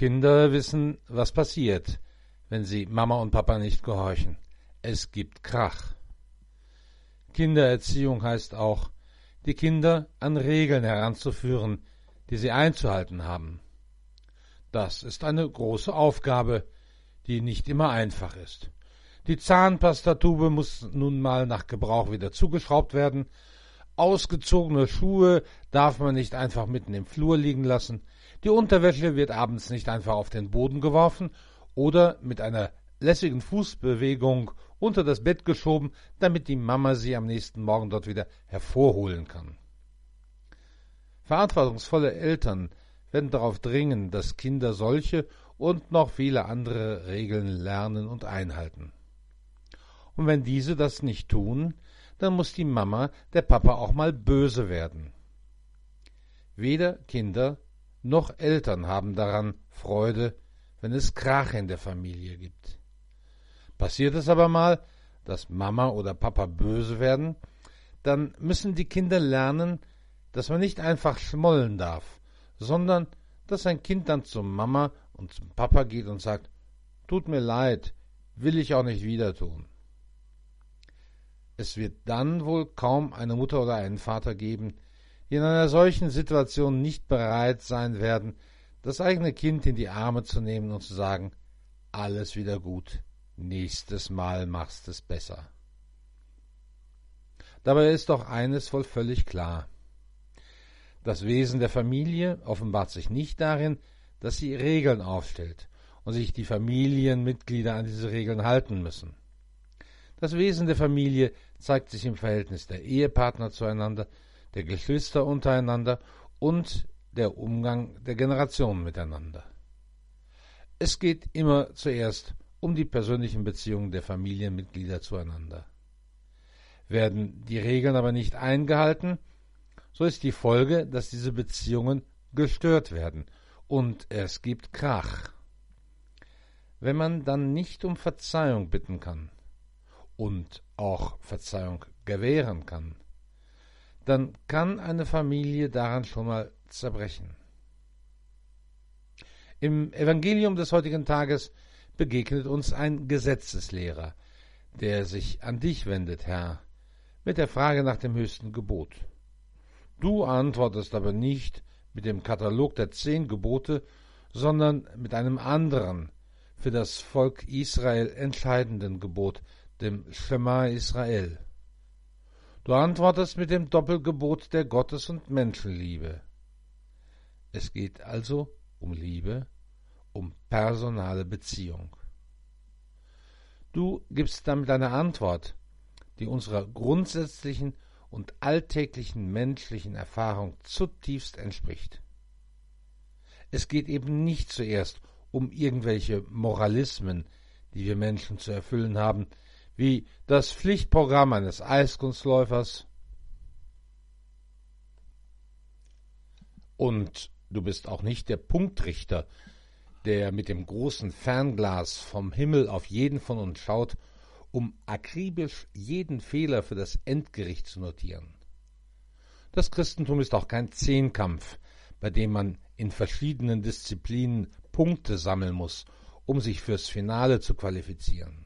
Kinder wissen, was passiert, wenn sie Mama und Papa nicht gehorchen. Es gibt Krach. Kindererziehung heißt auch, die Kinder an Regeln heranzuführen, die sie einzuhalten haben. Das ist eine große Aufgabe, die nicht immer einfach ist. Die Zahnpastatube muss nun mal nach Gebrauch wieder zugeschraubt werden. Ausgezogene Schuhe darf man nicht einfach mitten im Flur liegen lassen. Die Unterwäsche wird abends nicht einfach auf den Boden geworfen oder mit einer lässigen Fußbewegung unter das Bett geschoben, damit die Mama sie am nächsten Morgen dort wieder hervorholen kann. Verantwortungsvolle Eltern werden darauf dringen, dass Kinder solche und noch viele andere Regeln lernen und einhalten. Und wenn diese das nicht tun, dann muss die Mama, der Papa auch mal böse werden. Weder Kinder noch Eltern haben daran Freude, wenn es Krach in der Familie gibt. Passiert es aber mal, dass Mama oder Papa böse werden, dann müssen die Kinder lernen, dass man nicht einfach schmollen darf, sondern dass ein Kind dann zur Mama und zum Papa geht und sagt, tut mir leid, will ich auch nicht wieder tun. Es wird dann wohl kaum eine Mutter oder einen Vater geben, die in einer solchen Situation nicht bereit sein werden, das eigene Kind in die Arme zu nehmen und zu sagen, alles wieder gut, nächstes Mal machst es besser. Dabei ist doch eines wohl völlig klar. Das Wesen der Familie offenbart sich nicht darin, dass sie Regeln aufstellt und sich die Familienmitglieder an diese Regeln halten müssen. Das Wesen der Familie zeigt sich im Verhältnis der Ehepartner zueinander, der Geschwister untereinander und der Umgang der Generationen miteinander. Es geht immer zuerst um die persönlichen Beziehungen der Familienmitglieder zueinander. Werden die Regeln aber nicht eingehalten, so ist die Folge, dass diese Beziehungen gestört werden und es gibt Krach. Wenn man dann nicht um Verzeihung bitten kann und auch Verzeihung gewähren kann, dann kann eine Familie daran schon mal zerbrechen. Im Evangelium des heutigen Tages begegnet uns ein Gesetzeslehrer, der sich an dich wendet, Herr, mit der Frage nach dem höchsten Gebot. Du antwortest aber nicht mit dem Katalog der zehn Gebote, sondern mit einem anderen, für das Volk Israel entscheidenden Gebot, dem Shema Israel. Du antwortest mit dem Doppelgebot der Gottes- und Menschenliebe. Es geht also um Liebe um personale Beziehung. Du gibst damit eine Antwort, die unserer grundsätzlichen und alltäglichen menschlichen Erfahrung zutiefst entspricht. Es geht eben nicht zuerst um irgendwelche Moralismen, die wir Menschen zu erfüllen haben, wie das Pflichtprogramm eines Eiskunstläufers. Und du bist auch nicht der Punktrichter, der mit dem großen Fernglas vom Himmel auf jeden von uns schaut, um akribisch jeden Fehler für das Endgericht zu notieren. Das Christentum ist auch kein Zehnkampf, bei dem man in verschiedenen Disziplinen Punkte sammeln muss, um sich fürs Finale zu qualifizieren.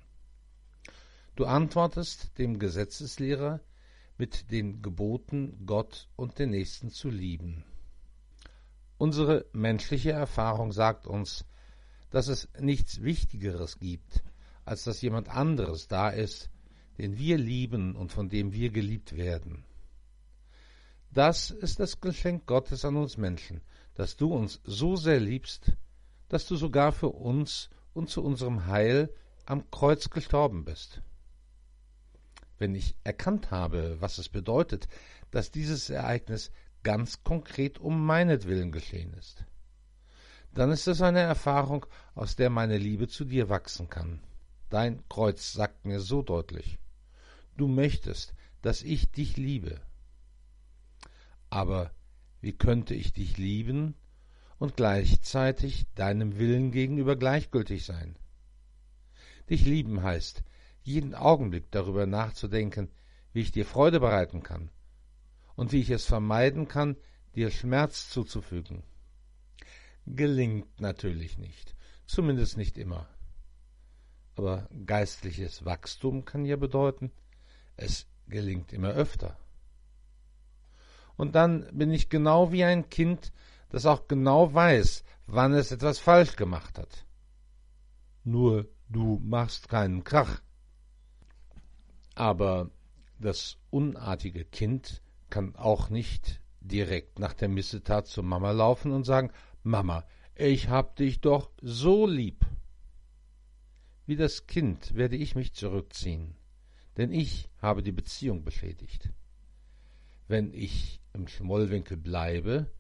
Du antwortest dem Gesetzeslehrer mit den Geboten, Gott und den Nächsten zu lieben. Unsere menschliche Erfahrung sagt uns, dass es nichts Wichtigeres gibt, als dass jemand anderes da ist, den wir lieben und von dem wir geliebt werden. Das ist das Geschenk Gottes an uns Menschen, dass du uns so sehr liebst, dass du sogar für uns und zu unserem Heil am Kreuz gestorben bist. Wenn ich erkannt habe, was es bedeutet, dass dieses Ereignis ganz konkret um meinetwillen geschehen ist, dann ist es eine Erfahrung, aus der meine Liebe zu dir wachsen kann. Dein Kreuz sagt mir so deutlich, du möchtest, dass ich dich liebe. Aber wie könnte ich dich lieben und gleichzeitig deinem Willen gegenüber gleichgültig sein? Dich lieben heißt, jeden Augenblick darüber nachzudenken, wie ich dir Freude bereiten kann und wie ich es vermeiden kann, dir Schmerz zuzufügen. Gelingt natürlich nicht, zumindest nicht immer. Aber geistliches Wachstum kann ja bedeuten, es gelingt immer öfter. Und dann bin ich genau wie ein Kind, das auch genau weiß, wann es etwas falsch gemacht hat. Nur du machst keinen Krach. Aber das unartige Kind kann auch nicht direkt nach der Missetat zur Mama laufen und sagen, Mama, ich hab dich doch so lieb. Wie das Kind werde ich mich zurückziehen, denn ich habe die Beziehung beschädigt. Wenn ich im Schmollwinkel bleibe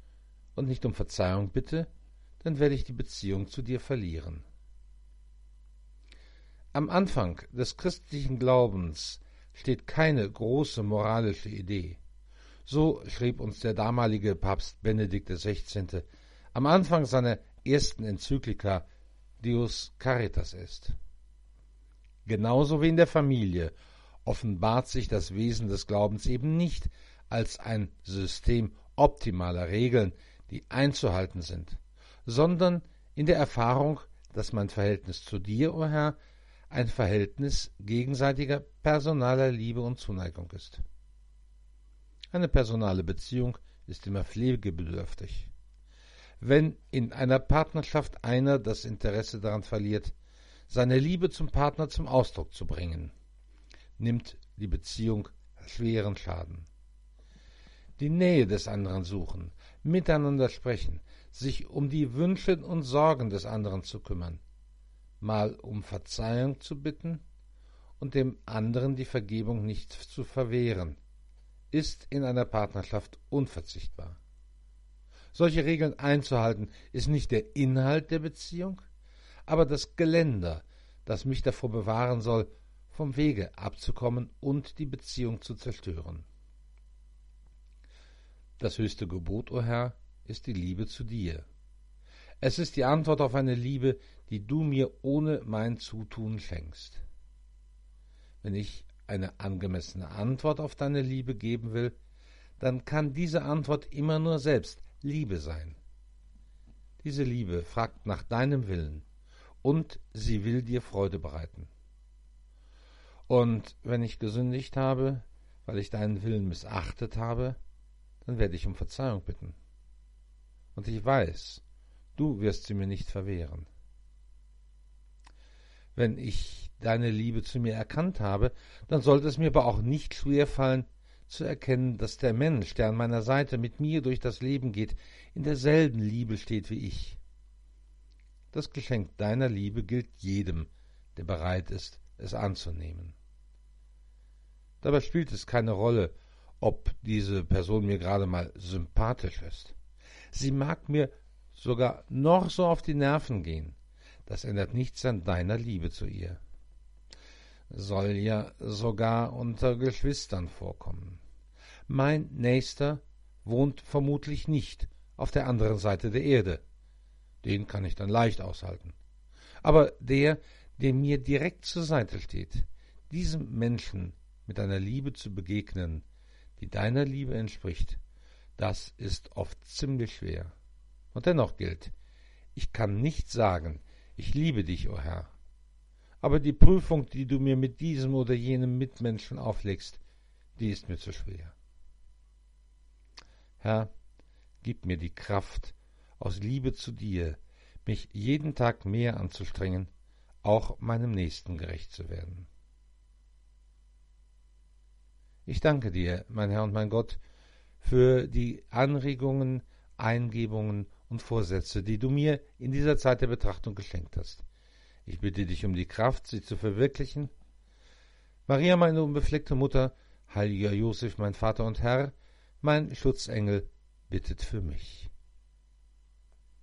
und nicht um Verzeihung bitte, dann werde ich die Beziehung zu dir verlieren. Am Anfang des christlichen Glaubens steht keine große moralische Idee. So schrieb uns der damalige Papst Benedikt XVI. am Anfang seiner ersten Enzyklika Deus Caritas est. Genauso wie in der Familie offenbart sich das Wesen des Glaubens eben nicht als ein System optimaler Regeln, die einzuhalten sind, sondern in der Erfahrung, dass mein Verhältnis zu dir, o oh Herr, ein Verhältnis gegenseitiger personaler Liebe und Zuneigung ist. Eine personale Beziehung ist immer pflegebedürftig. Wenn in einer Partnerschaft einer das Interesse daran verliert, seine Liebe zum Partner zum Ausdruck zu bringen, nimmt die Beziehung schweren Schaden. Die Nähe des anderen suchen, miteinander sprechen, sich um die Wünsche und Sorgen des anderen zu kümmern, mal um Verzeihung zu bitten und dem anderen die Vergebung nicht zu verwehren, ist in einer Partnerschaft unverzichtbar. Solche Regeln einzuhalten ist nicht der Inhalt der Beziehung, aber das Geländer, das mich davor bewahren soll, vom Wege abzukommen und die Beziehung zu zerstören. Das höchste Gebot, o oh Herr, ist die Liebe zu dir. Es ist die Antwort auf eine Liebe, die du mir ohne mein Zutun schenkst. Wenn ich eine angemessene Antwort auf deine Liebe geben will, dann kann diese Antwort immer nur selbst Liebe sein. Diese Liebe fragt nach deinem Willen und sie will dir Freude bereiten. Und wenn ich gesündigt habe, weil ich deinen Willen missachtet habe, dann werde ich um Verzeihung bitten. Und ich weiß, du wirst sie mir nicht verwehren. Wenn ich deine Liebe zu mir erkannt habe, dann sollte es mir aber auch nicht schwer fallen, zu erkennen, dass der Mensch, der an meiner Seite mit mir durch das Leben geht, in derselben Liebe steht wie ich. Das Geschenk deiner Liebe gilt jedem, der bereit ist, es anzunehmen. Dabei spielt es keine Rolle, ob diese Person mir gerade mal sympathisch ist. Sie mag mir sogar noch so auf die Nerven gehen. Das ändert nichts an deiner Liebe zu ihr. Soll ja sogar unter Geschwistern vorkommen. Mein Nächster wohnt vermutlich nicht auf der anderen Seite der Erde. Den kann ich dann leicht aushalten. Aber der, der mir direkt zur Seite steht, diesem Menschen mit einer Liebe zu begegnen, die deiner Liebe entspricht, das ist oft ziemlich schwer. Und dennoch gilt, ich kann nicht sagen, ich liebe dich, o oh Herr. Aber die Prüfung, die du mir mit diesem oder jenem Mitmenschen auflegst, die ist mir zu schwer. Herr, gib mir die Kraft, aus Liebe zu dir, mich jeden Tag mehr anzustrengen, auch meinem Nächsten gerecht zu werden. Ich danke dir, mein Herr und mein Gott, für die Anregungen, Eingebungen und Vorsätze, die du mir in dieser Zeit der Betrachtung geschenkt hast. Ich bitte dich um die Kraft, sie zu verwirklichen. Maria, meine unbefleckte Mutter, heiliger Josef, mein Vater und Herr, mein Schutzengel, bittet für mich.